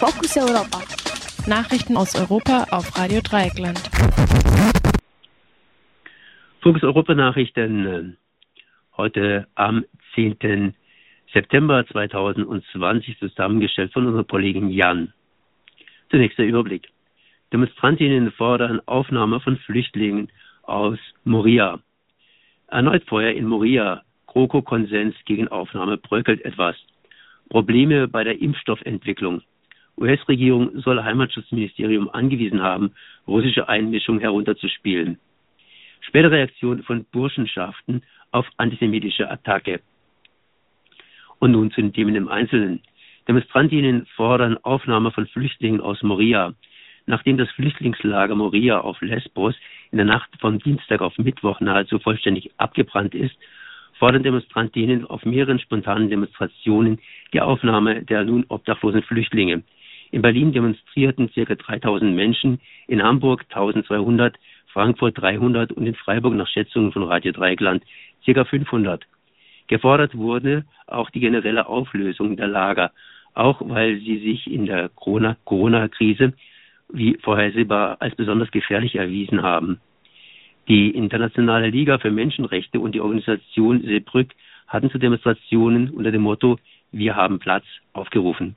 Fokus Europa. Nachrichten aus Europa auf Radio Dreieckland. Fokus Europa Nachrichten äh, heute am 10. September 2020 zusammengestellt von unserem Kollegen Jan. Zunächst der Überblick. Demonstrantinnen fordern Aufnahme von Flüchtlingen aus Moria. Erneut Feuer in Moria. GroKo-Konsens gegen Aufnahme bröckelt etwas. Probleme bei der Impfstoffentwicklung. US-Regierung soll Heimatschutzministerium angewiesen haben, russische Einmischung herunterzuspielen. Spätere Reaktion von Burschenschaften auf antisemitische Attacke. Und nun zu den Themen im Einzelnen. Demonstrantinnen fordern Aufnahme von Flüchtlingen aus Moria. Nachdem das Flüchtlingslager Moria auf Lesbos in der Nacht vom Dienstag auf Mittwoch nahezu vollständig abgebrannt ist, fordern Demonstrantinnen auf mehreren spontanen Demonstrationen die Aufnahme der nun obdachlosen Flüchtlinge. In Berlin demonstrierten ca. 3000 Menschen, in Hamburg 1200, Frankfurt 300 und in Freiburg nach Schätzungen von Radio Dreieckland ca. 500. Gefordert wurde auch die generelle Auflösung der Lager, auch weil sie sich in der Corona-Krise wie vorhersehbar als besonders gefährlich erwiesen haben. Die Internationale Liga für Menschenrechte und die Organisation Seebrück hatten zu Demonstrationen unter dem Motto Wir haben Platz aufgerufen.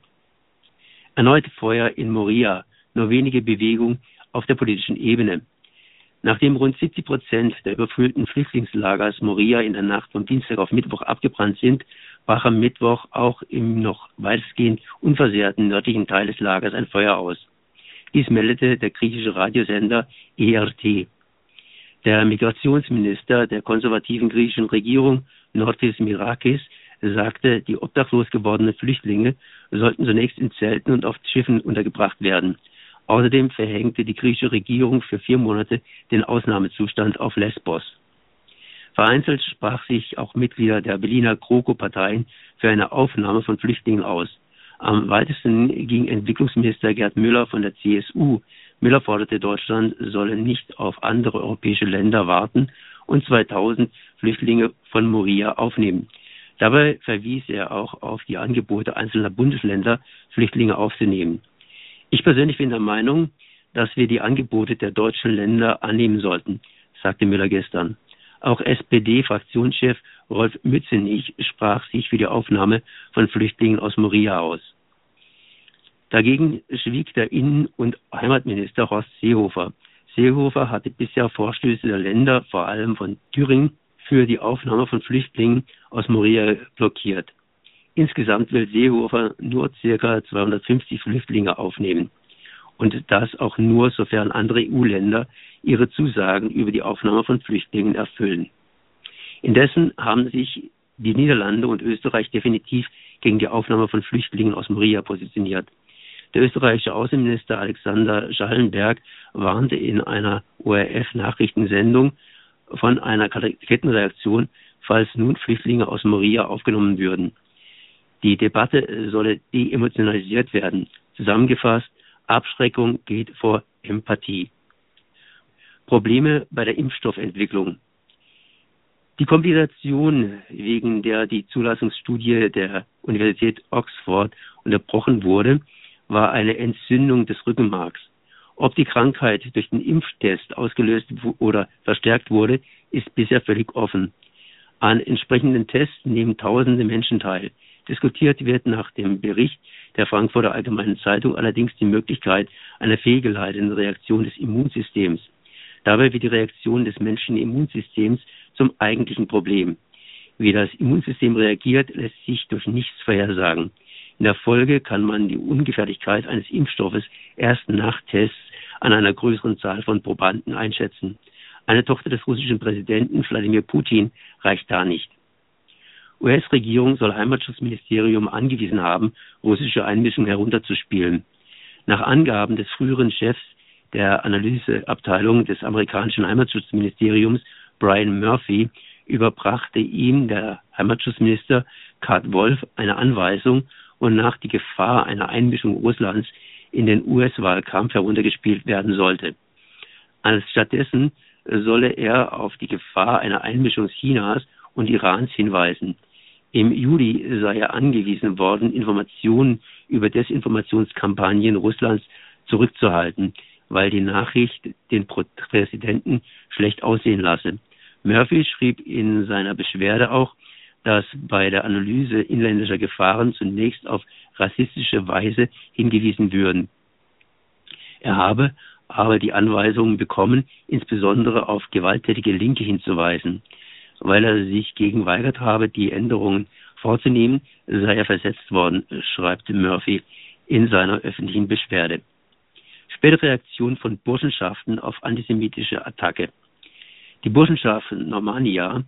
Erneut Feuer in Moria, nur wenige Bewegung auf der politischen Ebene. Nachdem rund 70 Prozent der überfüllten Flüchtlingslagers Moria in der Nacht vom Dienstag auf Mittwoch abgebrannt sind, brach am Mittwoch auch im noch weitestgehend unversehrten nördlichen Teil des Lagers ein Feuer aus. Dies meldete der griechische Radiosender ERT. Der Migrationsminister der konservativen griechischen Regierung, Nortis Mirakis, sagte, die obdachlos gewordenen Flüchtlinge sollten zunächst in Zelten und auf Schiffen untergebracht werden. Außerdem verhängte die griechische Regierung für vier Monate den Ausnahmezustand auf Lesbos. Vereinzelt sprach sich auch Mitglieder der Berliner GroKo-Parteien für eine Aufnahme von Flüchtlingen aus. Am weitesten ging Entwicklungsminister Gerd Müller von der CSU. Müller forderte, Deutschland solle nicht auf andere europäische Länder warten und 2000 Flüchtlinge von Moria aufnehmen. Dabei verwies er auch auf die Angebote einzelner Bundesländer, Flüchtlinge aufzunehmen. Ich persönlich bin der Meinung, dass wir die Angebote der deutschen Länder annehmen sollten, sagte Müller gestern. Auch SPD-Fraktionschef Rolf Mützenich sprach sich für die Aufnahme von Flüchtlingen aus Moria aus. Dagegen schwieg der Innen- und Heimatminister Horst Seehofer. Seehofer hatte bisher Vorstöße der Länder, vor allem von Thüringen, für die Aufnahme von Flüchtlingen aus Moria blockiert. Insgesamt will Seehofer nur ca. 250 Flüchtlinge aufnehmen. Und das auch nur, sofern andere EU-Länder ihre Zusagen über die Aufnahme von Flüchtlingen erfüllen. Indessen haben sich die Niederlande und Österreich definitiv gegen die Aufnahme von Flüchtlingen aus Moria positioniert. Der österreichische Außenminister Alexander Schallenberg warnte in einer ORF-Nachrichtensendung von einer Kettenreaktion, falls nun Flüchtlinge aus Moria aufgenommen würden. Die Debatte solle deemotionalisiert werden. Zusammengefasst, Abschreckung geht vor Empathie. Probleme bei der Impfstoffentwicklung. Die Komplikation, wegen der die Zulassungsstudie der Universität Oxford unterbrochen wurde, war eine Entzündung des Rückenmarks. Ob die Krankheit durch den Impftest ausgelöst oder verstärkt wurde, ist bisher völlig offen. An entsprechenden Tests nehmen tausende Menschen teil. Diskutiert wird nach dem Bericht der Frankfurter Allgemeinen Zeitung allerdings die Möglichkeit einer fehlgeleiteten Reaktion des Immunsystems. Dabei wird die Reaktion des menschlichen Immunsystems zum eigentlichen Problem. Wie das Immunsystem reagiert, lässt sich durch nichts vorhersagen. In der Folge kann man die Ungefährlichkeit eines Impfstoffes erst nach Tests an einer größeren Zahl von Probanden einschätzen. Eine Tochter des russischen Präsidenten Wladimir Putin reicht da nicht. US-Regierung soll Heimatschutzministerium angewiesen haben, russische Einmischung herunterzuspielen. Nach Angaben des früheren Chefs der Analyseabteilung des amerikanischen Heimatschutzministeriums, Brian Murphy, überbrachte ihm der Heimatschutzminister Kurt Wolf eine Anweisung, wonach die Gefahr einer Einmischung Russlands in den US-Wahlkampf heruntergespielt werden sollte. Stattdessen solle er auf die Gefahr einer Einmischung Chinas und Irans hinweisen. Im Juli sei er angewiesen worden, Informationen über Desinformationskampagnen Russlands zurückzuhalten, weil die Nachricht den Präsidenten schlecht aussehen lasse. Murphy schrieb in seiner Beschwerde auch, dass bei der Analyse inländischer Gefahren zunächst auf rassistische Weise hingewiesen würden. Er habe aber die Anweisungen bekommen, insbesondere auf gewalttätige Linke hinzuweisen. Weil er sich gegen weigert habe, die Änderungen vorzunehmen, sei er versetzt worden, schreibt Murphy in seiner öffentlichen Beschwerde. Spätere Reaktion von Burschenschaften auf antisemitische Attacke. Die Burschenschaft Normannia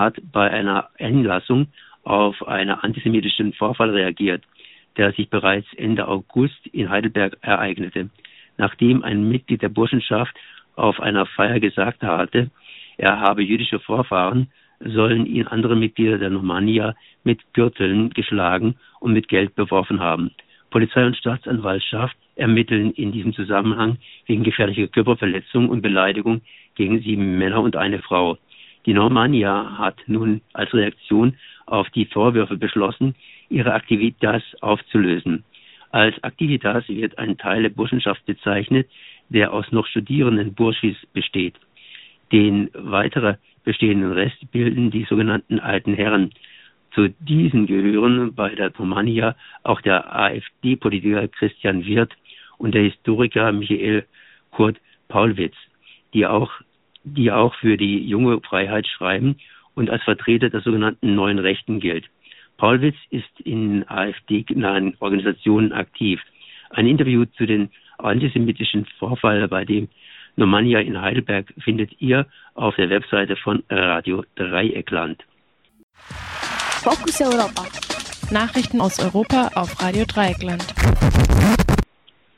hat bei einer Einlassung auf einen antisemitischen Vorfall reagiert, der sich bereits Ende August in Heidelberg ereignete, nachdem ein Mitglied der Burschenschaft auf einer Feier gesagt hatte, er habe jüdische Vorfahren, sollen ihn andere Mitglieder der Normannia mit Gürteln geschlagen und mit Geld beworfen haben. Polizei und Staatsanwaltschaft ermitteln in diesem Zusammenhang wegen gefährlicher Körperverletzung und Beleidigung gegen sieben Männer und eine Frau. Die Normannia hat nun als Reaktion auf die Vorwürfe beschlossen, ihre Aktivitas aufzulösen. Als Aktivitas wird ein Teil der Burschenschaft bezeichnet, der aus noch studierenden Burschis besteht. Den weiterer bestehenden Rest bilden die sogenannten alten Herren. Zu diesen gehören bei der Romania auch der AfD-Politiker Christian Wirth und der Historiker Michael Kurt Paulwitz, die auch, die auch für die junge Freiheit schreiben und als Vertreter der sogenannten neuen Rechten gilt. Paulwitz ist in AfD-nahen Organisationen aktiv. Ein Interview zu den antisemitischen Vorfällen bei dem Normannia in Heidelberg findet ihr auf der Webseite von Radio Dreieckland. Fokus Europa. Nachrichten aus Europa auf Radio Dreieckland.